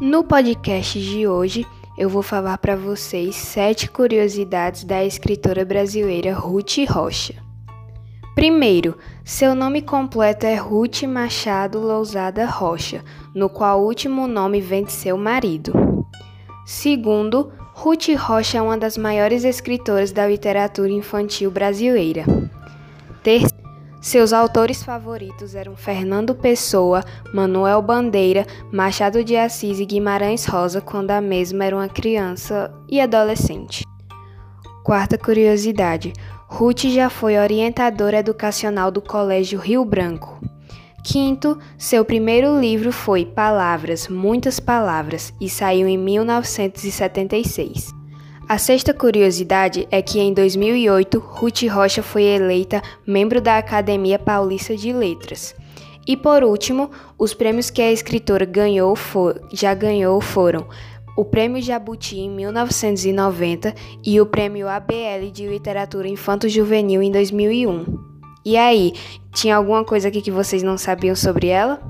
No podcast de hoje, eu vou falar para vocês sete curiosidades da escritora brasileira Ruth Rocha. Primeiro, seu nome completo é Ruth Machado Lousada Rocha, no qual o último nome vem de seu marido. Segundo, Ruth Rocha é uma das maiores escritoras da literatura infantil brasileira. Terceiro, seus autores favoritos eram Fernando Pessoa, Manuel Bandeira, Machado de Assis e Guimarães Rosa quando a mesma era uma criança e adolescente. Quarta curiosidade: Ruth já foi orientadora educacional do Colégio Rio Branco. Quinto, seu primeiro livro foi Palavras, Muitas Palavras e saiu em 1976. A sexta curiosidade é que em 2008 Ruth Rocha foi eleita membro da Academia Paulista de Letras. E por último, os prêmios que a escritora ganhou for, já ganhou foram o Prêmio Jabuti em 1990 e o Prêmio ABL de Literatura Infanto-Juvenil em 2001. E aí, tinha alguma coisa aqui que vocês não sabiam sobre ela?